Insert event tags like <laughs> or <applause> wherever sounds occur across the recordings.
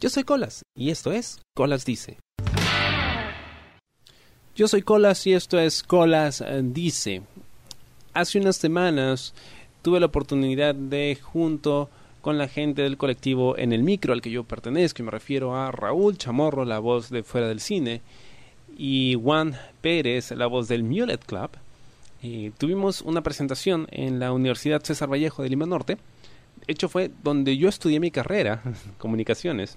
Yo soy Colas y esto es Colas Dice. Yo soy Colas y esto es Colas Dice. Hace unas semanas tuve la oportunidad de, junto con la gente del colectivo en el micro al que yo pertenezco, y me refiero a Raúl Chamorro, la voz de Fuera del Cine, y Juan Pérez, la voz del Mulet Club, eh, tuvimos una presentación en la Universidad César Vallejo de Lima Norte. De hecho, fue donde yo estudié mi carrera, <laughs> comunicaciones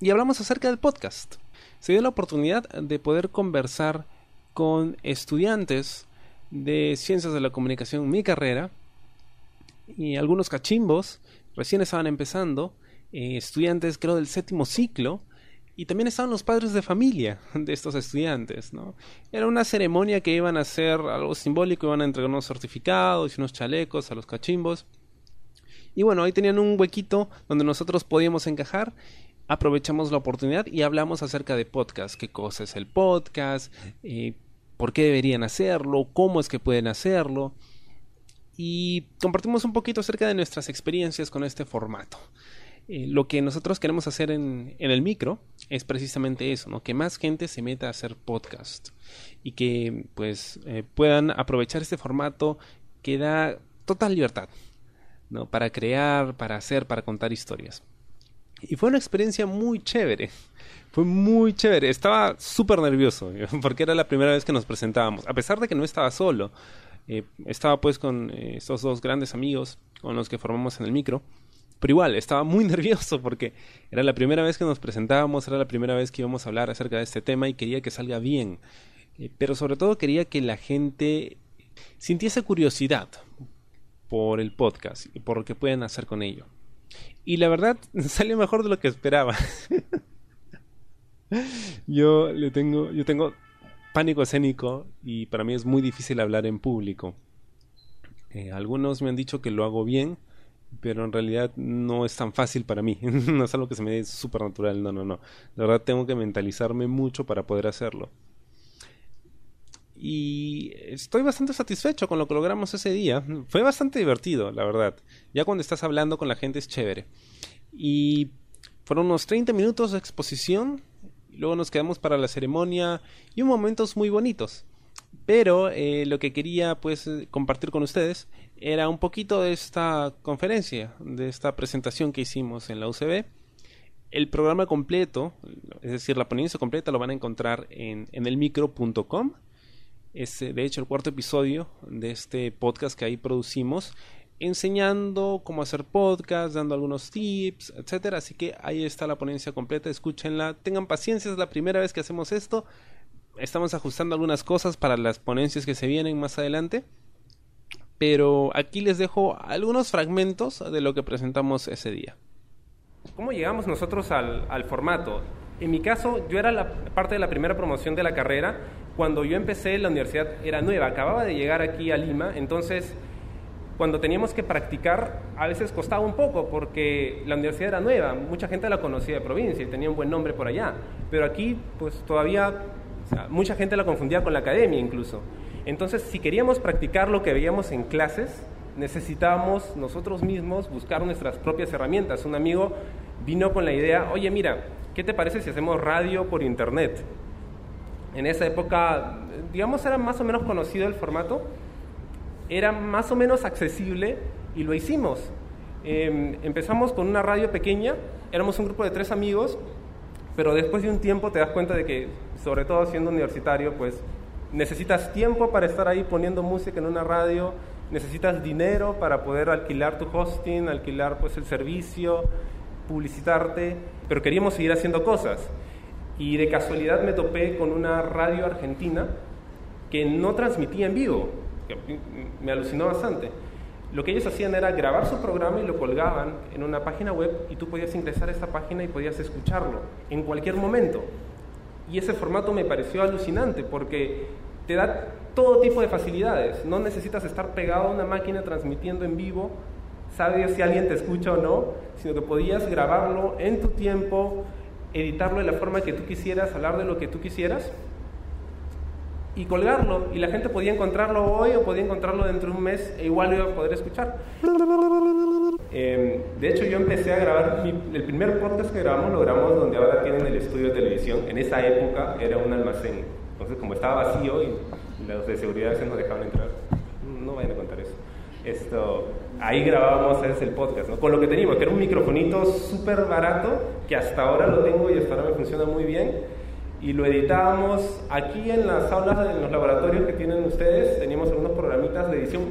y hablamos acerca del podcast. Se dio la oportunidad de poder conversar con estudiantes de ciencias de la comunicación, mi carrera, y algunos cachimbos, recién estaban empezando, eh, estudiantes creo del séptimo ciclo, y también estaban los padres de familia de estos estudiantes, ¿no? Era una ceremonia que iban a hacer algo simbólico, iban a entregar unos certificados y unos chalecos a los cachimbos. Y bueno, ahí tenían un huequito donde nosotros podíamos encajar aprovechamos la oportunidad y hablamos acerca de podcast, qué cosa es el podcast, eh, por qué deberían hacerlo, cómo es que pueden hacerlo y compartimos un poquito acerca de nuestras experiencias con este formato. Eh, lo que nosotros queremos hacer en, el micro es precisamente eso, ¿no? que más gente se meta a hacer podcast y que pues eh, puedan aprovechar este formato que da total libertad ¿no? para crear, para hacer, para contar historias. Y fue una experiencia muy chévere. Fue muy chévere. Estaba súper nervioso <laughs> porque era la primera vez que nos presentábamos. A pesar de que no estaba solo. Eh, estaba pues con eh, estos dos grandes amigos con los que formamos en el micro. Pero igual, estaba muy <laughs> nervioso porque era la primera vez que nos presentábamos, era la primera vez que íbamos a hablar acerca de este tema y quería que salga bien. Eh, pero sobre todo quería que la gente sintiese curiosidad por el podcast y por lo que pueden hacer con ello. Y la verdad, <laughs> salió mejor de lo que esperaba. <laughs> yo le tengo, yo tengo pánico escénico y para mí es muy difícil hablar en público. Eh, algunos me han dicho que lo hago bien, pero en realidad no es tan fácil para mí. <laughs> no es algo que se me dé súper natural, no, no, no. La verdad tengo que mentalizarme mucho para poder hacerlo y estoy bastante satisfecho con lo que logramos ese día. Fue bastante divertido, la verdad. Ya cuando estás hablando con la gente es chévere. Y fueron unos 30 minutos de exposición. Y luego nos quedamos para la ceremonia y momentos muy bonitos. Pero eh, lo que quería pues compartir con ustedes era un poquito de esta conferencia, de esta presentación que hicimos en la UCB. El programa completo, es decir, la ponencia completa, lo van a encontrar en, en elmicro.com es eh, de hecho el cuarto episodio de este podcast que ahí producimos, enseñando cómo hacer podcast, dando algunos tips, etcétera. Así que ahí está la ponencia completa, escúchenla, tengan paciencia, es la primera vez que hacemos esto. Estamos ajustando algunas cosas para las ponencias que se vienen más adelante. Pero aquí les dejo algunos fragmentos de lo que presentamos ese día. ¿Cómo llegamos nosotros al, al formato? En mi caso, yo era la parte de la primera promoción de la carrera cuando yo empecé, la universidad era nueva, acababa de llegar aquí a Lima, entonces cuando teníamos que practicar a veces costaba un poco porque la universidad era nueva, mucha gente la conocía de provincia y tenía un buen nombre por allá, pero aquí pues todavía mucha gente la confundía con la academia incluso. Entonces si queríamos practicar lo que veíamos en clases, necesitábamos nosotros mismos buscar nuestras propias herramientas. Un amigo vino con la idea, oye mira, ¿qué te parece si hacemos radio por internet? en esa época, digamos, era más o menos conocido el formato, era más o menos accesible y lo hicimos. Em, empezamos con una radio pequeña, éramos un grupo de tres amigos, pero después de un tiempo te das cuenta de que, sobre todo siendo universitario, pues necesitas tiempo para estar ahí poniendo música en una radio, necesitas dinero para poder alquilar tu hosting, alquilar pues el servicio, publicitarte, pero queríamos seguir haciendo cosas. Y de casualidad me topé con una radio argentina que no transmitía en vivo, que me alucinó bastante. Lo que ellos hacían era grabar su programa y lo colgaban en una página web y tú podías ingresar a esta página y podías escucharlo en cualquier momento. Y ese formato me pareció alucinante porque te da todo tipo de facilidades. No necesitas estar pegado a una máquina transmitiendo en vivo, sabes si alguien te escucha o no, sino que podías grabarlo en tu tiempo, editarlo de la forma que tú quisieras, hablar de lo que tú quisieras y colgarlo. Y la gente podía encontrarlo hoy o podía encontrarlo dentro de un mes e igual lo iba a poder escuchar. Eh, de hecho, yo empecé a grabar, mi- el primer podcast que grabamos lo grabamos donde ahora tienen el estudio de televisión. En esa época era un almacén. Entonces, como estaba vacío y los de seguridad se nos dejaban entrar, no vayan a contar eso. Esto, ahí grabábamos el podcast, ¿no? Con lo que teníamos, que era un microfonito súper barato, que hasta ahora lo tengo y hasta ahora me funciona muy bien. Y lo editábamos aquí en las aulas, en los laboratorios que tienen ustedes. Teníamos algunos programitas de edición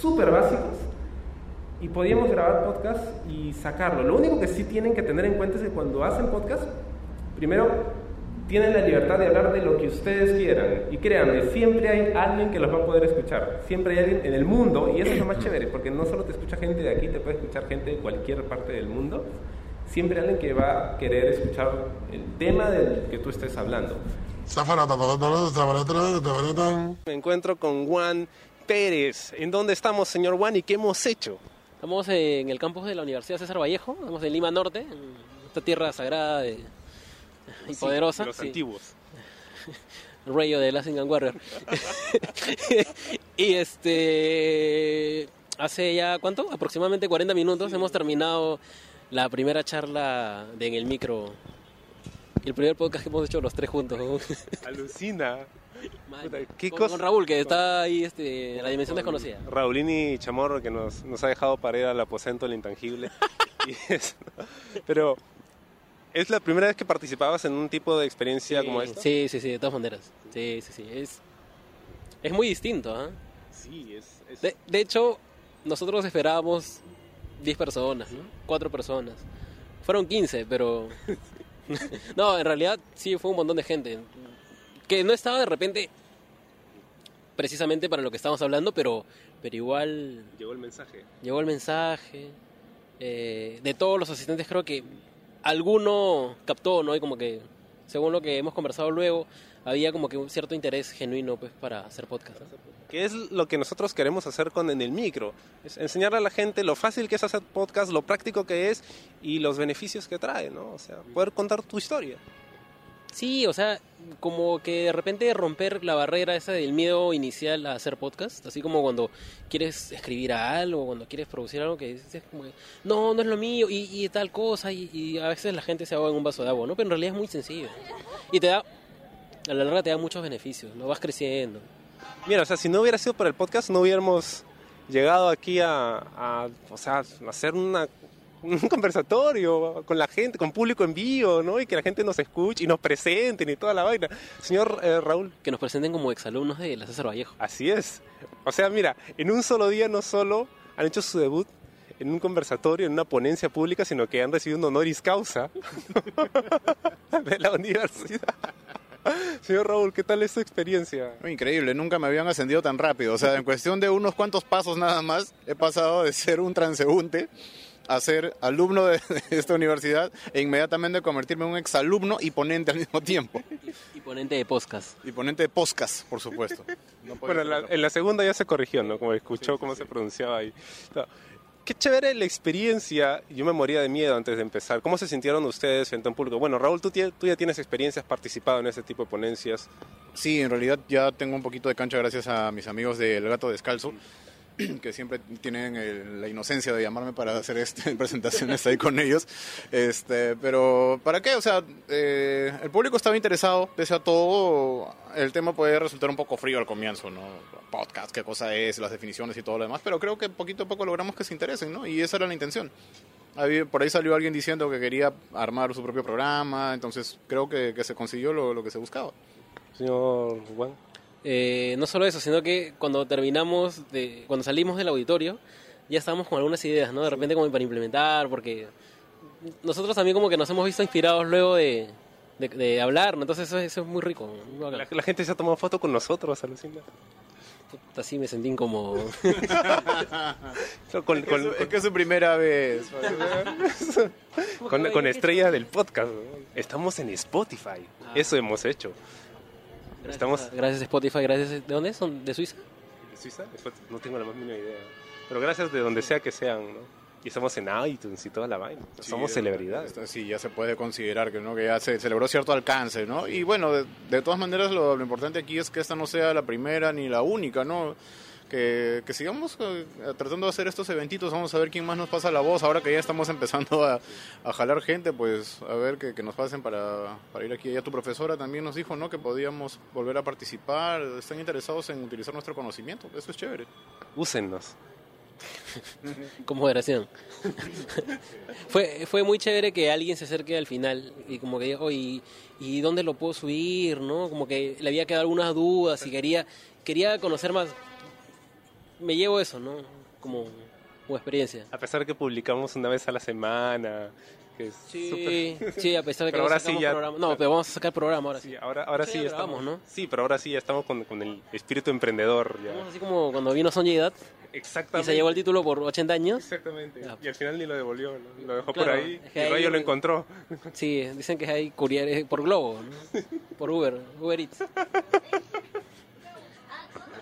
súper básicos y podíamos grabar podcast y sacarlo. Lo único que sí tienen que tener en cuenta es que cuando hacen podcast, primero tienen la libertad de hablar de lo que ustedes quieran. Y créanme, siempre hay alguien que los va a poder escuchar. Siempre hay alguien en el mundo, y eso es lo más chévere, porque no solo te escucha gente de aquí, te puede escuchar gente de cualquier parte del mundo. Siempre hay alguien que va a querer escuchar el tema del que tú estés hablando. Me encuentro con Juan Pérez. ¿En dónde estamos, señor Juan, y qué hemos hecho? Estamos en el campus de la Universidad César Vallejo, estamos en Lima Norte, en esta tierra sagrada de- y Sí, poderosa. Los sí. antiguos. <laughs> Rayo de Last and Warrior. <laughs> y este. Hace ya, ¿cuánto? Aproximadamente 40 minutos hemos terminado la primera charla de En el Micro. El primer podcast que hemos hecho los tres juntos. <laughs> Alucina. Man, ¿qué con, cosa? con Raúl, que está ahí este, en la dimensión desconocida. Raulini Chamorro que nos, nos ha dejado para ir al aposento del intangible. Y es- pero, ¿es la primera vez que participabas en un tipo de experiencia como esta? Sí, sí, sí, de todas maneras. Sí, sí, sí. Es, es muy distinto, ¿ah? Sí, es... es- De, de hecho, nosotros esperábamos 10 personas, ¿no? 4 personas. Fueron 15, pero... <laughs> no, en realidad sí fue un montón de gente. Que no estaba de repente precisamente para lo que estábamos hablando, pero, pero igual Llegó el mensaje. llegó el mensaje. eh, de todos los asistentes creo que alguno captó, ¿no? Y como que, según lo que hemos conversado luego, había como que un cierto interés genuino pues para hacer podcast. ¿no? Que es lo que nosotros queremos hacer con En el Micro. Es enseñarle a la gente lo fácil que es hacer podcast, lo práctico que es y los beneficios que trae, ¿no? O sea, poder contar tu historia. Sí, o sea, como que de repente romper la barrera esa del miedo inicial a hacer podcast, así como cuando quieres escribir algo, cuando quieres producir algo que dices como no, no es lo mío y, y tal cosa y, y a veces la gente se ahoga en un vaso de agua, ¿no? Pero en realidad es muy sencillo y te da, a la larga te da muchos beneficios, ¿no? Vas creciendo. Mira, o sea, si no hubiera sido por el podcast, no hubiéramos llegado aquí a, a, o sea, hacer una, un <laughs> conversatorio con la gente, con público en vivo, ¿no? Y que la gente nos escuche y nos presenten y toda la vaina. Señor eh, Raúl, Que nos presenten como exalumnos de la César Vallejo. así es. O sea, mira, en un solo día no solo han hecho su debut en un conversatorio, en una ponencia pública, sino que han recibido un honoris causa <laughs> de la universidad. Señor Raúl, ¿qué tal es su experiencia? Increíble, nunca me habían ascendido tan rápido. O sea, en cuestión de unos cuantos pasos nada más, he pasado de ser un transeúnte a ser alumno de, <laughs> de esta universidad e inmediatamente convertirme en un exalumno y ponente al mismo tiempo. Y ponente de podcast. Y ponente de podcast, por supuesto. No Bueno, la- en la segunda ya se corrigió, ¿no? Como escuchó cómo se pronunciaba ahí. No, Qué chévere la experiencia. Yo me moría de miedo antes de empezar. ¿Cómo se sintieron ustedes frente a un público? Bueno, Raúl, tú, tú ya tienes experiencia, has participado en ese tipo de ponencias. Sí, en realidad ya tengo un poquito de cancha gracias a mis amigos del Gato Descalzo, <clears throat> que siempre tienen el- la inocencia de llamarme para hacer este, <laughs> presentaciones ahí con ellos. Este, pero, ¿para qué? O sea, eh, el público estaba interesado, pese a todo, el tema puede resultar un poco frío al comienzo, ¿no? Podcast, qué cosa es, las definiciones y todo lo demás, pero creo que poquito a poco logramos que se interesen, ¿no? Y esa era la intención. Había- Por ahí salió alguien diciendo que quería armar su propio programa, entonces creo que, que se consiguió lo, lo que se buscaba. Señor Juan. Eh, no solo eso, sino que cuando terminamos, de, cuando salimos del auditorio, ya estábamos con algunas ideas, ¿no? De repente como para implementar, porque nosotros también como que nos hemos visto inspirados luego de, de, de hablar, ¿no? Entonces eso, eso es muy rico. muy. La, la gente se ha tomado foto con nosotros, alucina. Así me sentí incómodo. <laughs> Con, Es que con- es- es que es su primera vez. <laughs> con- con estrella del podcast. ¿no? Estamos en Spotify. Ah. Eso hemos hecho. Gracias, Estamos- gracias Spotify, gracias... ¿De dónde son? ¿De Suiza? ¿De Suiza? No tengo la más mínima idea. Pero gracias de donde sea que sean, ¿no? Y estamos en iTunes y toda la vaina. Somos celebridades. Sí, ya se puede considerar que, ¿no? que ya se celebró cierto alcance, ¿no? Y bueno, de, de todas maneras lo, lo importante aquí es que esta no sea la primera ni la única, ¿no? Que, que sigamos eh, tratando de hacer estos eventitos, vamos a ver quién más nos pasa la voz, ahora que ya estamos empezando a, a jalar gente, pues a ver que, que nos pasen para, para ir aquí. Ya tu profesora también nos dijo, ¿no? Que podíamos volver a participar, están interesados en utilizar nuestro conocimiento, eso es chévere. Úsennos. <laughs> como moderación. <laughs> fue, fue muy chévere que alguien se acerque al final y como que diga, oye, ¿y dónde lo puedo subir? ¿no? Como que le había quedado algunas dudas y quería, quería conocer más. Me llevo eso, ¿no? Como, como experiencia. A pesar que publicamos una vez a la semana, que es Sí, súper- sí, a pesar de que Pero no ahora sí ya- programa. No, pero vamos a sacar programa ahora sí. Sí, ahora, ahora Sí, ya estamos, ¿no? Sí, pero ahora sí ya estamos con, con el espíritu emprendedor. Ya. Así como cuando vino Sonja Edad y Exactamente. se llevó el título por 80 años. Exactamente. Ya. Y al final ni lo devolvió, ¿no? lo dejó Claro, por ahí. es que y ahí- Rayo lo encontró. Sí, dicen que hay courier por Globo, ¿no? <laughs> por Uber, Uber Eats. <laughs>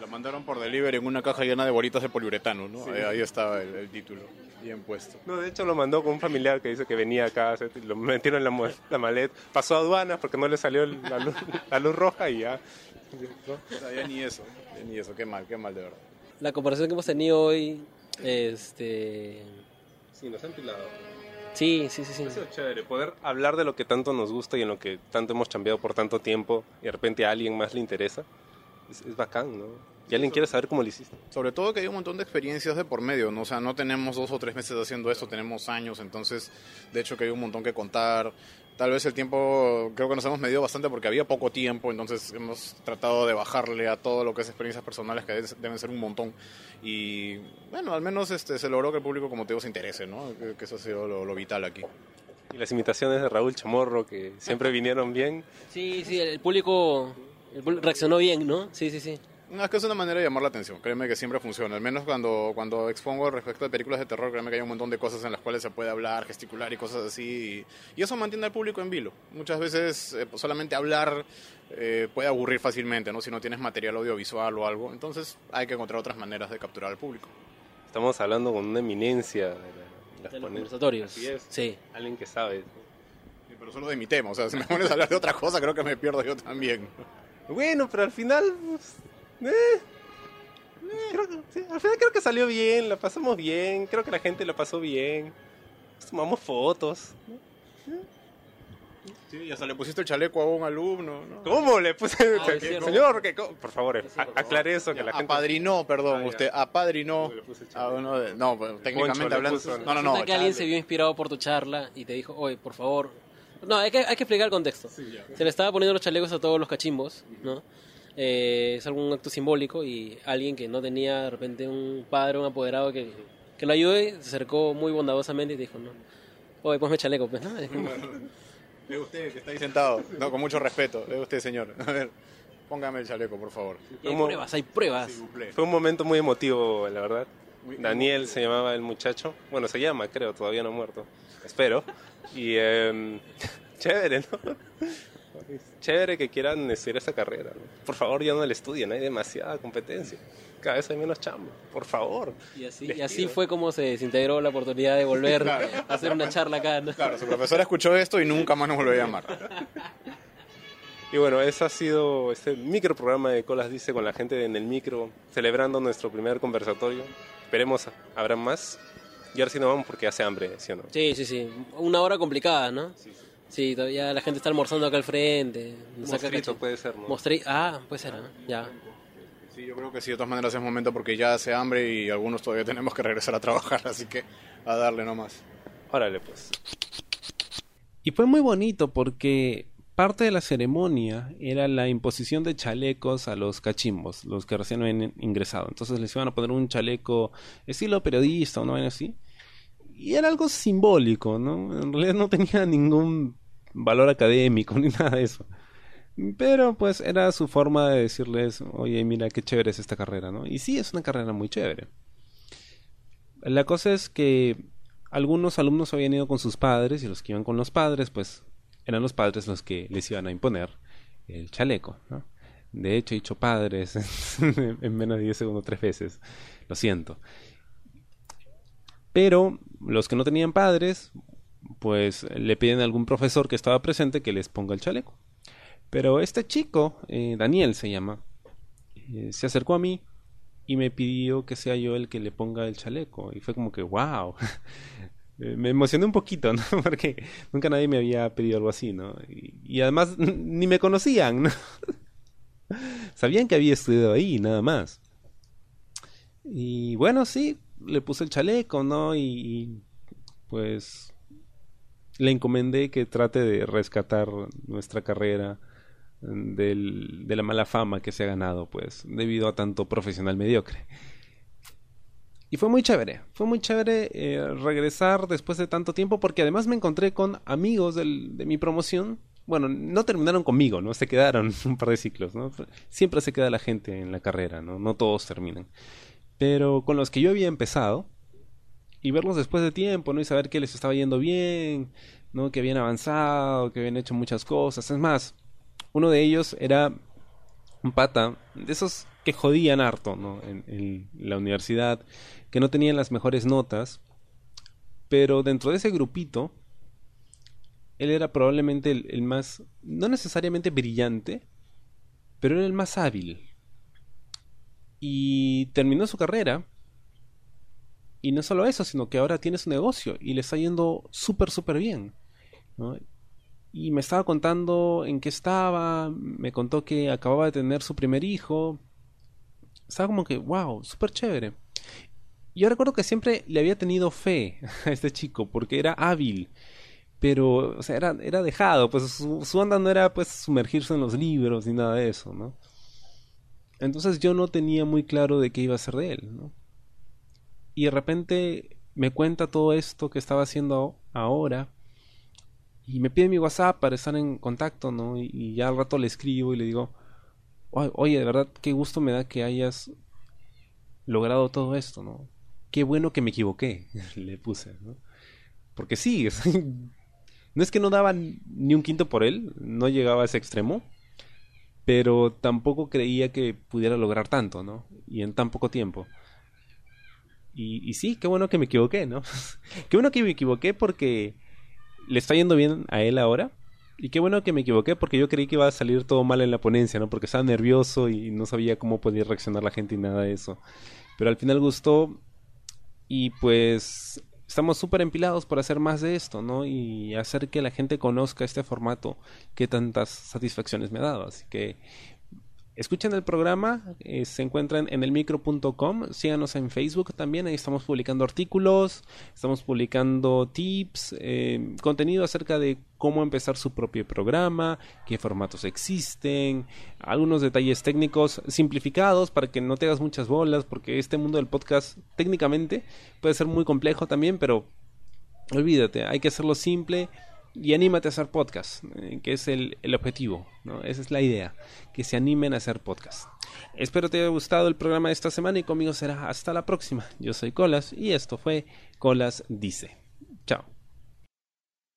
Lo mandaron por delivery en una caja llena de bolitas de poliuretano, ¿no? Ahí, ahí estaba el, el título, bien puesto. No, de hecho lo mandó con un familiar que dice que venía acá, se- lo metieron en la, la maleta, pasó a aduanas porque no le salió el- la luz, la luz roja y ya. ¿no? O sea, ya ni eso, ya ni eso, qué mal, qué mal de verdad. La conversación que hemos tenido hoy, este... Sí, nos han pilado. Sí, sí, sí, sí. Eso es chévere, poder hablar de lo que tanto nos gusta y en lo que tanto hemos cambiado por tanto tiempo y de repente a alguien más le interesa. Es, es bacán, ¿no? Y alguien quiere saber cómo lo hiciste. Sobre todo que hay un montón de experiencias de por medio, ¿no? O sea, no tenemos dos o tres meses haciendo esto, tenemos años, entonces, de hecho que hay un montón que contar. Tal vez el tiempo, creo que nos hemos medido bastante porque había poco tiempo, entonces hemos tratado de bajarle a todo lo que es experiencias personales, que deben- ser un montón. Y bueno, al menos este, se logró que el público, como te digo, se interese, ¿no? Que, que eso ha sido lo, lo vital aquí. Y las imitaciones de Raúl Chamorro que siempre vinieron bien. Sí, sí, el público, el público reaccionó bien, ¿no? Sí, sí, sí. No, es que es una manera de llamar la atención, créeme que siempre funciona, al menos cuando, cuando expongo respecto de películas de terror, créeme que hay un montón de cosas en las cuales se puede hablar, gesticular y cosas así, y, y eso mantiene al público en vilo. Muchas veces eh, pues, solamente hablar eh, puede aburrir fácilmente, ¿no? si no tienes material audiovisual o algo, entonces hay que encontrar otras maneras de capturar al público. Estamos hablando con una eminencia de, la- de las De los conversatorios. Es. Sí. Alguien que sabe. Sí, Pero solo de mi tema, o sea, si me pones a hablar de otra cosa, creo que me pierdo yo también. Bueno, pero al final. pues, eh, creo que- sí, al final creo que salió bien, la pasamos bien. Creo que la gente la pasó bien. Tomamos fotos. Sí, hasta le pusiste el chaleco a un alumno, ¿no? ¿Cómo le puse? Ah, es cierto. Señor, que por favor, Sí, sí, aclare eso, que la gente. Apadrinó, perdón, Ah, usted apadrinó el a uno de... No, pues, técnicamente hablando... puso. No, no, no. Que alguien se vio inspirado por tu charla y te dijo, oye, por favor. No, hay que, hay que explicar el contexto. Se le estaba poniendo los chalecos a todos los cachimbos, ¿no? Eh, es algún acto simbólico y alguien que no tenía de repente un padre, un apoderado que, que lo ayude, se acercó muy bondadosamente y dijo, no, oye, ponme chaleco, pues, ¿no? <laughs> Es <laughs> usted que está ahí sentado. No, con mucho respeto. Es usted, señor. A ver, póngame el chaleco, por favor. Y hay pruebas, hay pruebas. Fue un momento muy emotivo, la verdad. Muy- Daniel se llamaba el muchacho. Bueno, se llama, creo, todavía no ha muerto. Espero. Y em, <laughs> chévere, ¿no? Chévere que quieran estudiar esa carrera. ¿no? Por favor, ya no la estudien, hay demasiada competencia. Cada vez hay menos chamba. Por favor. Y así, y fue como se desintegró la oportunidad de volver Claro. a hacer una charla acá. ¿no? Claro, su profesora escuchó esto y nunca más nos volvió a llamar. Y bueno, ese ha sido este micro programa de Colas Dice con la gente en el micro, celebrando nuestro primer conversatorio. Esperemos habrá más. Y ahora sí nos vamos porque hace hambre, ¿sí o no? Sí, sí, sí. Una hora complicada, ¿no? Sí, todavía la gente está almorzando acá al frente. Mostrito puede ser, ¿no? Mostri- Ah, puede ser, ¿no? Ya. Sí, yo creo que sí, de todas maneras es momento porque ya hace hambre y algunos todavía tenemos que regresar a trabajar, así que a darle nomás. Órale, pues. Y fue muy bonito porque parte de la ceremonia era la imposición de chalecos a los cachimbos, los que recién habían ingresado. Entonces les iban a poner un chaleco estilo periodista o no así. Y era algo simbólico, ¿no? En realidad no tenía ningún valor académico <laughs> ni nada de eso. Pero pues era su forma de decirles, oye, mira qué chévere es esta carrera, ¿no? Y sí, es una carrera muy chévere. La cosa es que algunos alumnos habían ido con sus padres y los que iban con los padres, pues eran los padres los que les iban a imponer el chaleco, ¿no? De hecho, he dicho padres <laughs> en menos de 10 segundos tres veces. Lo siento. Pero los que no tenían padres, pues le piden a algún profesor que estaba presente que les ponga el chaleco. Pero este chico, eh, Daniel se llama, eh, se acercó a mí y me pidió que sea yo el que le ponga el chaleco. Y fue como que, wow. <laughs> me emocioné un poquito, <laughs> ¿no? Porque nunca nadie me había pedido algo así, ¿no? Y, además <laughs> ni me conocían, ¿no? Sabían que había estudiado ahí, nada más. Y bueno, sí, le puse el chaleco, ¿no? Y, pues le encomendé que trate de rescatar nuestra carrera del, de la mala fama que se ha ganado, pues, debido a tanto profesional mediocre. Y fue muy chévere, fue muy chévere eh, regresar después de tanto tiempo porque además me encontré con amigos de mi promoción. Bueno, no terminaron conmigo, ¿no? Se quedaron <laughs> un par de ciclos, ¿no? Siempre se queda la gente en la carrera, ¿no? No todos terminan pero con los que yo había empezado y verlos después de tiempo, ¿no? Y saber que les estaba yendo bien, ¿no? Que habían avanzado, que habían hecho muchas cosas. Es más, uno de ellos era un pata, de esos que jodían harto, ¿no? En, la universidad, que no tenían las mejores notas, pero dentro de ese grupito, él era probablemente el más, no necesariamente brillante, pero era el más hábil, y terminó su carrera. Y no solo eso, sino que ahora tiene su negocio y le está yendo súper, súper bien. Y me estaba contando en qué estaba, me contó que acababa de tener su primer hijo. Estaba como que, wow, súper chévere. Yo recuerdo que siempre le había tenido fe <laughs> a este chico porque era hábil pero o sea, era, era dejado, pues su, su, onda no era pues sumergirse en los libros ni nada de eso, ¿no? Entonces yo no tenía muy claro de qué iba a ser de él, ¿no? Y de repente me cuenta todo esto que estaba haciendo ahora y me pide mi WhatsApp para estar en contacto, ¿no? Y, ya al rato le escribo y le digo, oye, de verdad, qué gusto me da que hayas logrado todo esto, ¿no? Qué bueno que me equivoqué, <laughs> le puse, ¿no? Porque sí, <laughs> no es que no daba ni un quinto por él, no llegaba a ese extremo, pero tampoco creía que pudiera lograr tanto, ¿no? Y en tan poco tiempo. Y, sí, qué bueno que me equivoqué, ¿no? <laughs> qué bueno que me equivoqué porque le está yendo bien a él ahora. Y qué bueno que me equivoqué porque yo creí que iba a salir todo mal en la ponencia, ¿no? Porque estaba nervioso y no sabía cómo podía reaccionar la gente y nada de eso. Pero al final gustó y pues estamos súper empilados por hacer más de esto, ¿no? Y hacer que la gente conozca este formato que tantas satisfacciones me ha dado. Así que escuchen el programa, eh, se encuentran en elmicro.com, síganos en Facebook también, ahí estamos publicando artículos, estamos publicando tips, eh, contenido acerca de cómo empezar su propio programa, qué formatos existen, algunos detalles técnicos simplificados para que no te hagas muchas bolas, porque este mundo del podcast técnicamente puede ser muy complejo también, pero olvídate, hay que hacerlo simple y anímate a hacer podcast, eh, que es el, el objetivo, ¿no? esa es la idea, que se animen a hacer podcast. Espero te haya gustado el programa de esta semana y conmigo será hasta la próxima. Yo soy Colas y esto fue Colas Dice. Chao.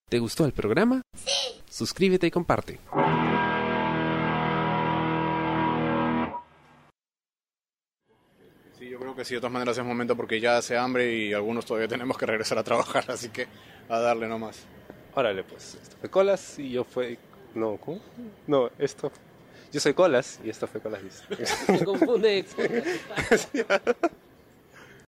¿Te gustó el programa? Sí. Suscríbete y comparte. Sí, yo creo que sí, de todas maneras es momento porque ya hace hambre y algunos todavía tenemos que regresar a trabajar, así que a darle nomás. Órale, pues, esto fue Colas y yo fue... No, ¿cómo? No, esto... Yo soy Colas y esto fue Colas. Se <laughs> confunde. <laughs>